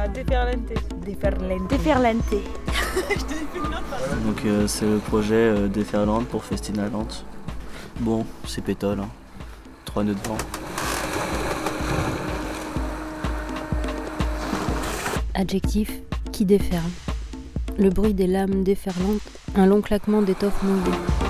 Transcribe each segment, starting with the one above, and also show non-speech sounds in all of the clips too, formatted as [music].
À déferlante. Déferlante. Déferlante. Donc euh, c'est le projet euh, Déferlante pour Festinalante. Bon, c'est pétole. Hein. Trois nœuds de vent. Adjectif qui déferle. Le bruit des lames déferlantes, un long claquement d'étoffe mouillée.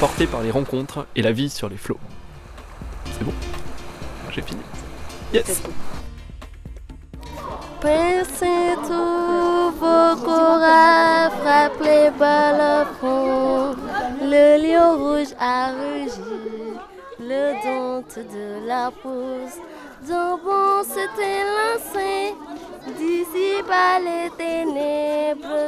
portés par les rencontres et la vie sur les flots. C'est bon, j'ai fini. Yes Pincez tous vos courants, frappe les fond. Le lion rouge a rugi, le dompte de la pousse. D'un bon s'était lancé, d'ici par les ténèbres,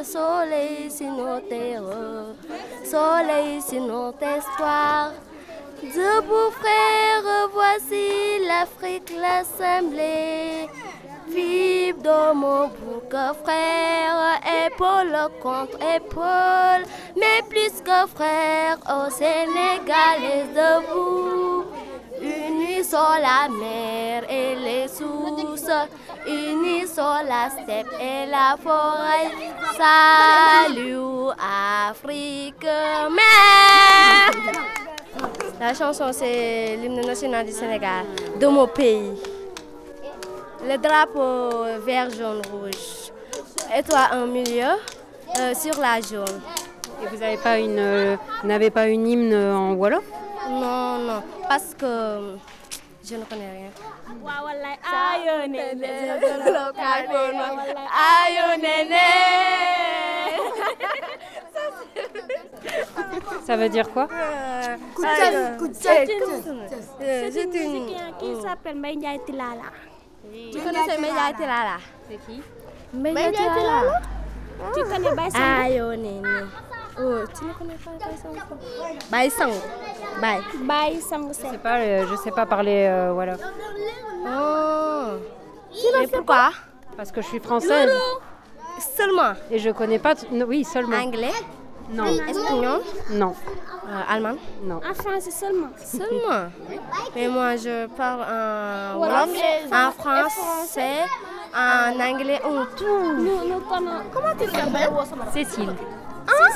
soleil sur nos terreurs, soleil sur notre espoir. Debout frères, voici l'Afrique l'assemblée. Vive dans mon bouc, frère, épaule contre épaule, mais plus que frère, au Sénégalais debout. Unis sur la mer et les sources, unis sur la steppe et la forêt. Salut Afrique, mère! La chanson, c'est l'hymne national du Sénégal, de mon pays. Le drapeau vert, jaune, rouge. Et toi, en milieu, euh, sur la jaune. Et vous n'avez pas une, euh, vous n'avez pas une hymne en Wolof? Non, non, parce que je ne connais rien. Ayo Ça veut dire quoi? C'est une... qui s'appelle Mbaye Tilala. Tu connais Media Tilala. C'est qui? Media Tilala. Tu connais Baye Ayo Nene. Oh, tu ne connais pas Baye Sango Baye Sango. Baye. Baye Sango Je sais pas, euh, je sais pas parler euh. Oh. Et pourquoi? Parce que je suis française Seulement et je connais pas. oui, seulement. anglais, Non, espagnol, non, euh, allemand? non. En français seulement. Seulement? [laughs] Mais moi, je parle en wolof, en français, en anglais, en tout. Nous, nous. Comment tu t'appelles? Cécile.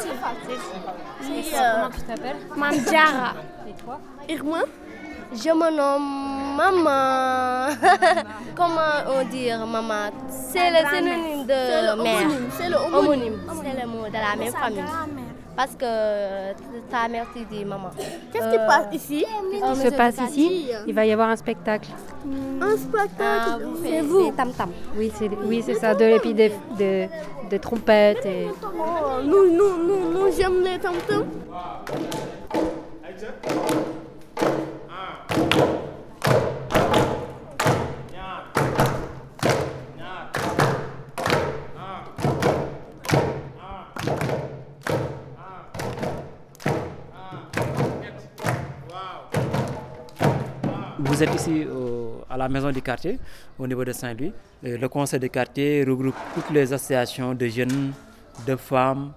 Comment tu t'appelles Mam Diarra. Et toi moi, je me nomme Maman. [laughs] Comment on dit maman C'est le synonyme de mère. C'est le homonyme. C'est le mot de la même famille. Parce que ta mère te dit maman. Qu'est-ce qui passe ici? Il se passe ici, il va y avoir un spectacle. Un spectacle? C'est vous. Tam tam. Oui, c'est oui, c'est ça, de l'épi des, des, des trompettes et. Oh, nous, nous, nous, nous, j'aime les tam tam. Vous êtes ici au- à la maison du quartier, au niveau de Saint-Louis. Le conseil de quartier regroupe toutes les associations de jeunes, de femmes,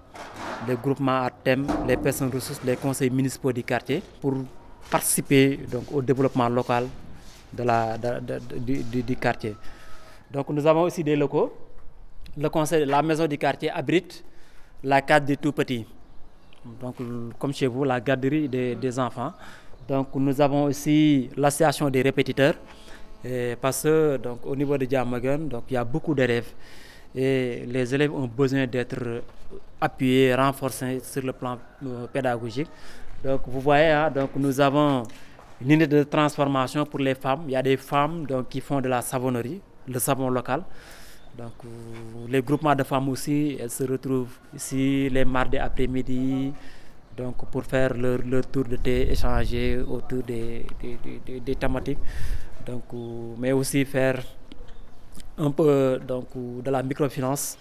les groupements à thème, les personnes ressources, les conseils municipaux du quartier pour participer donc, au développement local de la, du, quartier. Donc nous avons aussi des locaux. Le conseil, la maison du quartier abrite la case des tout petits. Donc, comme chez vous, la garderie des enfants. Donc, nous avons aussi l'association des répétiteurs. Parce que, donc, au niveau de Diamagan, il y a beaucoup d'élèves. Et les élèves ont besoin d'être appuyés, renforcés sur le plan euh, pédagogique. Donc, vous voyez, hein, donc, nous avons une unité de transformation pour les femmes. Il y a des femmes donc, qui font de la savonnerie, le savon local. Donc, euh, les groupements de femmes aussi, elles se retrouvent ici les mardis après-midi, donc pour faire leur, leur tour de thé, échanger autour des, des, des- thématiques. donc, euh, mais aussi faire un peu donc, de la microfinance.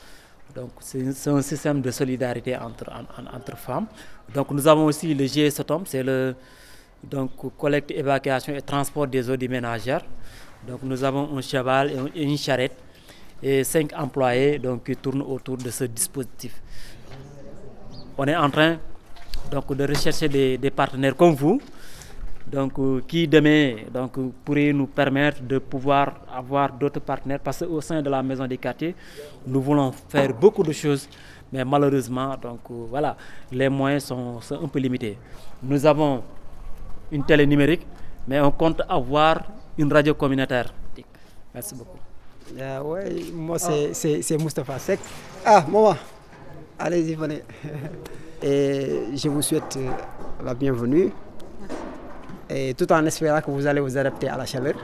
Donc, c'est un système de solidarité entre, en- en- entre femmes. Donc, nous avons aussi le GSOTOM, c'est le donc, collecte, évacuation et transport des eaux des ménagères. Donc, nous avons un cheval et une charrette et cinq employés donc, qui tournent autour de ce dispositif. On est en train donc, de rechercher des, partenaires comme vous, donc, euh, qui demain donc, pourraient nous permettre de pouvoir avoir d'autres partenaires parce qu'au sein de la maison des quartiers, nous voulons faire beaucoup de choses, mais malheureusement, donc, euh, voilà, les moyens sont, un peu limités. Nous avons une télé numérique, mais on compte avoir une radio communautaire. Merci beaucoup. Euh, moi c'est Moustapha Sek. Ah, maman, allez-y, venez. [laughs] Et je vous souhaite euh, la bienvenue. Et tout en espérant que vous allez vous adapter à la chaleur.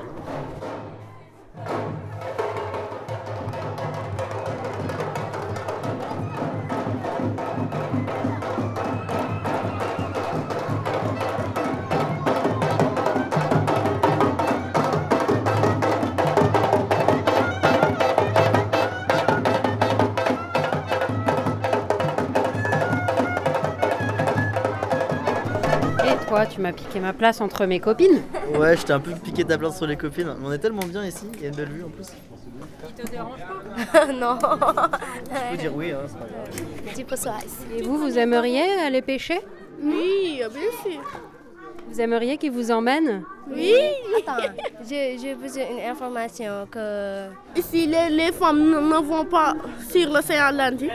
Toi, tu m'as piqué ma place entre mes copines. Ouais, j'étais un peu piqué ta place sur les copines. On est tellement bien ici, il y a une belle vue en plus. [laughs] non. Je peux dire oui, hein, c'est pas grave. Tu peux ici. Et vous, vous aimeriez aller pêcher Oui, bien sûr. Vous aimeriez qu'ils vous emmènent Oui. Attends, j'ai besoin d'une information que... Ici, les, les femmes ne, ne vont pas sur l'océan Atlantique.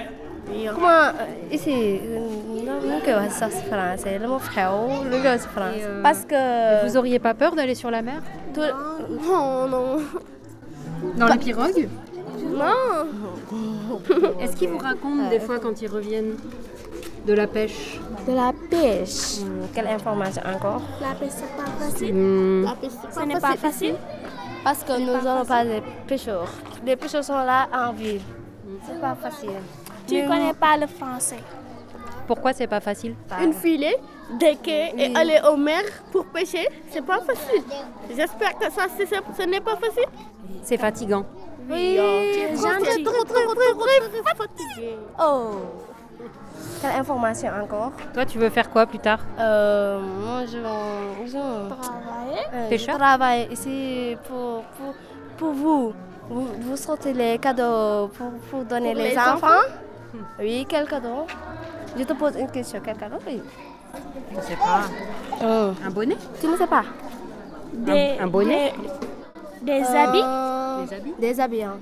Oui, Comment... euh, ici, euh, non, non, que ça c'est français. Le mot frère, le Parce que... Vous auriez pas peur d'aller sur la mer? Non, non. Dans les pirogues? Non. Est-ce qu'ils vous racontent des fois quand ils reviennent de la pêche? De la pêche. Hmm, Quelle information encore? La pêche, c'est pas facile. Hmm, La pêche, ce n'est pas facile. Parce que nous n'avons pas de pêcheurs. Les pêcheurs sont là en ville. C'est pas facile. Tu ne connais pas le français. Pourquoi c'est pas facile Une filet, des quais et aller au mer pour pêcher, c'est pas facile. J'espère que ça, c'est- c'est- ce n'est pas facile. C'est fatigant. Oui, trop, trop, trop fatigué. Oh. Quelle information encore Toi, tu veux faire quoi plus tard euh, Moi, je, je, Travailler. euh, je Pêcheur travaille ici pour, pour, pour vous. vous. Vous sortez les cadeaux pour, pour donner Pour les, les enfants. Oui, quel cadeau Je te pose une question. Quel cadeau oui. Je sais pas. Oh. Un bonnet? Tu ne sais pas? Des, un bonnet? Des, des habits, Euh, Des habits? Des habits. hein.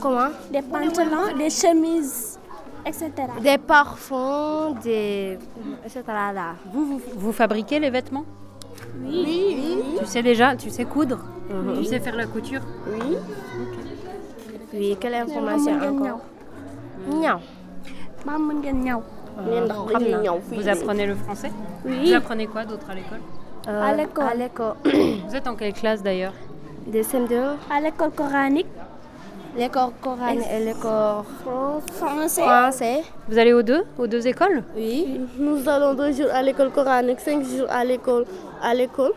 Comment? Des pantalons, des chemises, etc. Des parfums, des. etc. Là. vous, vous, vous fabriquez les vêtements? Oui. Tu sais déjà, tu sais coudre? Tu sais faire la couture? Oui, quelle information encore? Ngeen ñaw. Vous apprenez le français? Vous Oui. apprenez quoi d'autre à l'école? Euh, À l'école. À l'école. [coughs] Vous êtes en quelle classe d'ailleurs? Des CM2, À l'école coranique, l'école coranique et l'école français. français. Vous allez aux deux? Aux deux écoles? Oui. Nous allons deux jours à l'école coranique, cinq jours à l'école. À l'école.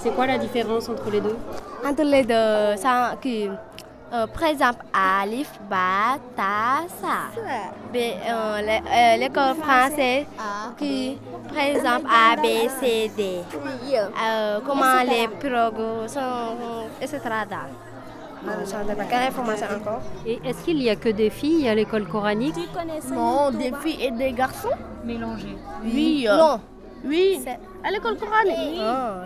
C'est quoi la différence entre les deux? Entre les deux, ça, qui, euh, par exemple, Alif, Ba, Ta, Sa. Mais, euh, euh, l'école française, qui, par exemple, A, B, C, D. Euh, comment les pirogues sont, etc. encore Et est-ce qu'il y a que des filles à l'école coranique? Non, des filles et des garçons. Mélangées. Oui. Non. Oui. C'est- À l'école coranique. Ah.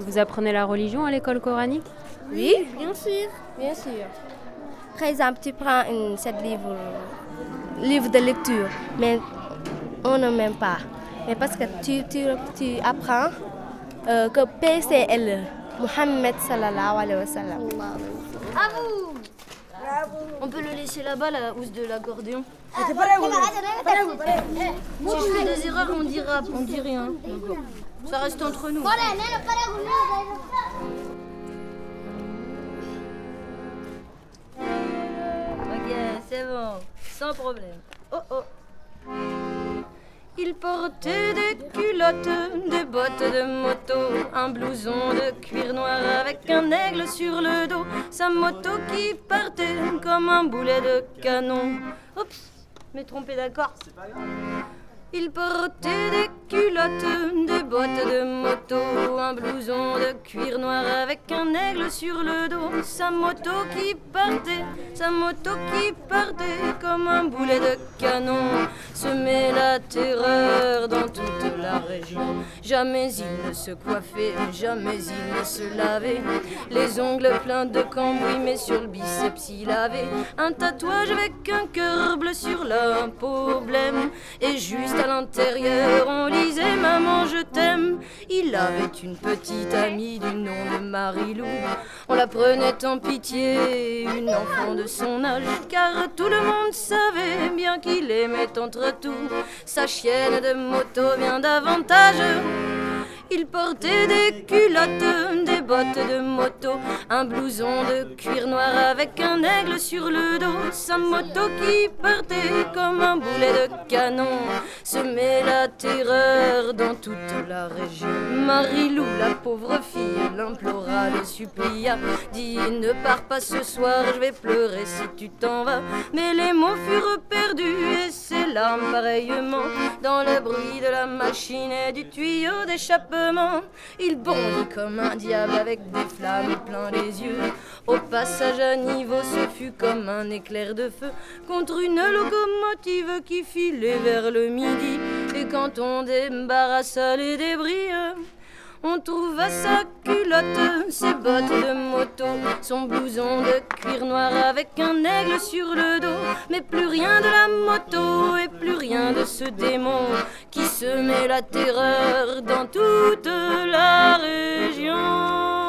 Vous apprenez la religion à l'école coranique? Oui, Bien sûr. bien sûr. Par exemple, tu prends une, cette livre, livre de lecture, mais on ne m'aime pas. Mais parce que tu, tu, tu apprends euh, que PCL, Mohammed sallallahu alayhi wa sallam. On peut le laisser là-bas, la housse de l'accordéon. Si je fais des erreurs, on dira, on dit rien. Ça reste entre nous. Sans problème. Oh oh. Il portait des culottes, des bottes de moto, un blouson de cuir noir avec un aigle sur le dos, sa moto qui partait comme un boulet de canon. Oups, m'ai trompé d'accord. Il portait des culottes, des bottes de moto, un blouson de cuir noir avec un aigle sur le dos, sa moto qui partait, sa moto qui partait comme un boulet de canon, semait la terreur dans toute la région. Jamais il ne se coiffait, jamais il ne se lavait, les ongles pleins de cambouis, mais sur le biceps il avait un tatouage avec un cœur bleu sur la peau et juste à l'intérieur, on lisait Maman, je t'aime. Avait une petite amie du nom de Marie-Lou. On la prenait en pitié, une enfant de son âge, car tout le monde savait bien qu'il aimait entre tout sa chienne de moto bien davantage. Il portait des culottes, des bottes de moto, un blouson de cuir noir avec un aigle sur le dos, sa moto qui partait comme un boulet de canon, semait la terreur dans toute la région. Marie-Lou, la pauvre fille, l'implora, le supplia, dit ne pars pas ce soir, je vais pleurer si tu t'en vas. Mais les mots furent pareillement dans le bruit de la machine et du tuyau d'échappement. Il bondit comme un diable avec des flammes plein les yeux. Au passage à niveau, ce fut comme un éclair de feu contre une locomotive qui filait vers le midi. Et quand on débarrassa les débris, on trouva sa culotte, ses bottes de moto, son blouson de cuir noir avec un aigle sur le dos. Mais plus rien de la moto et plus rien de ce démon qui semait la terreur dans toute la région.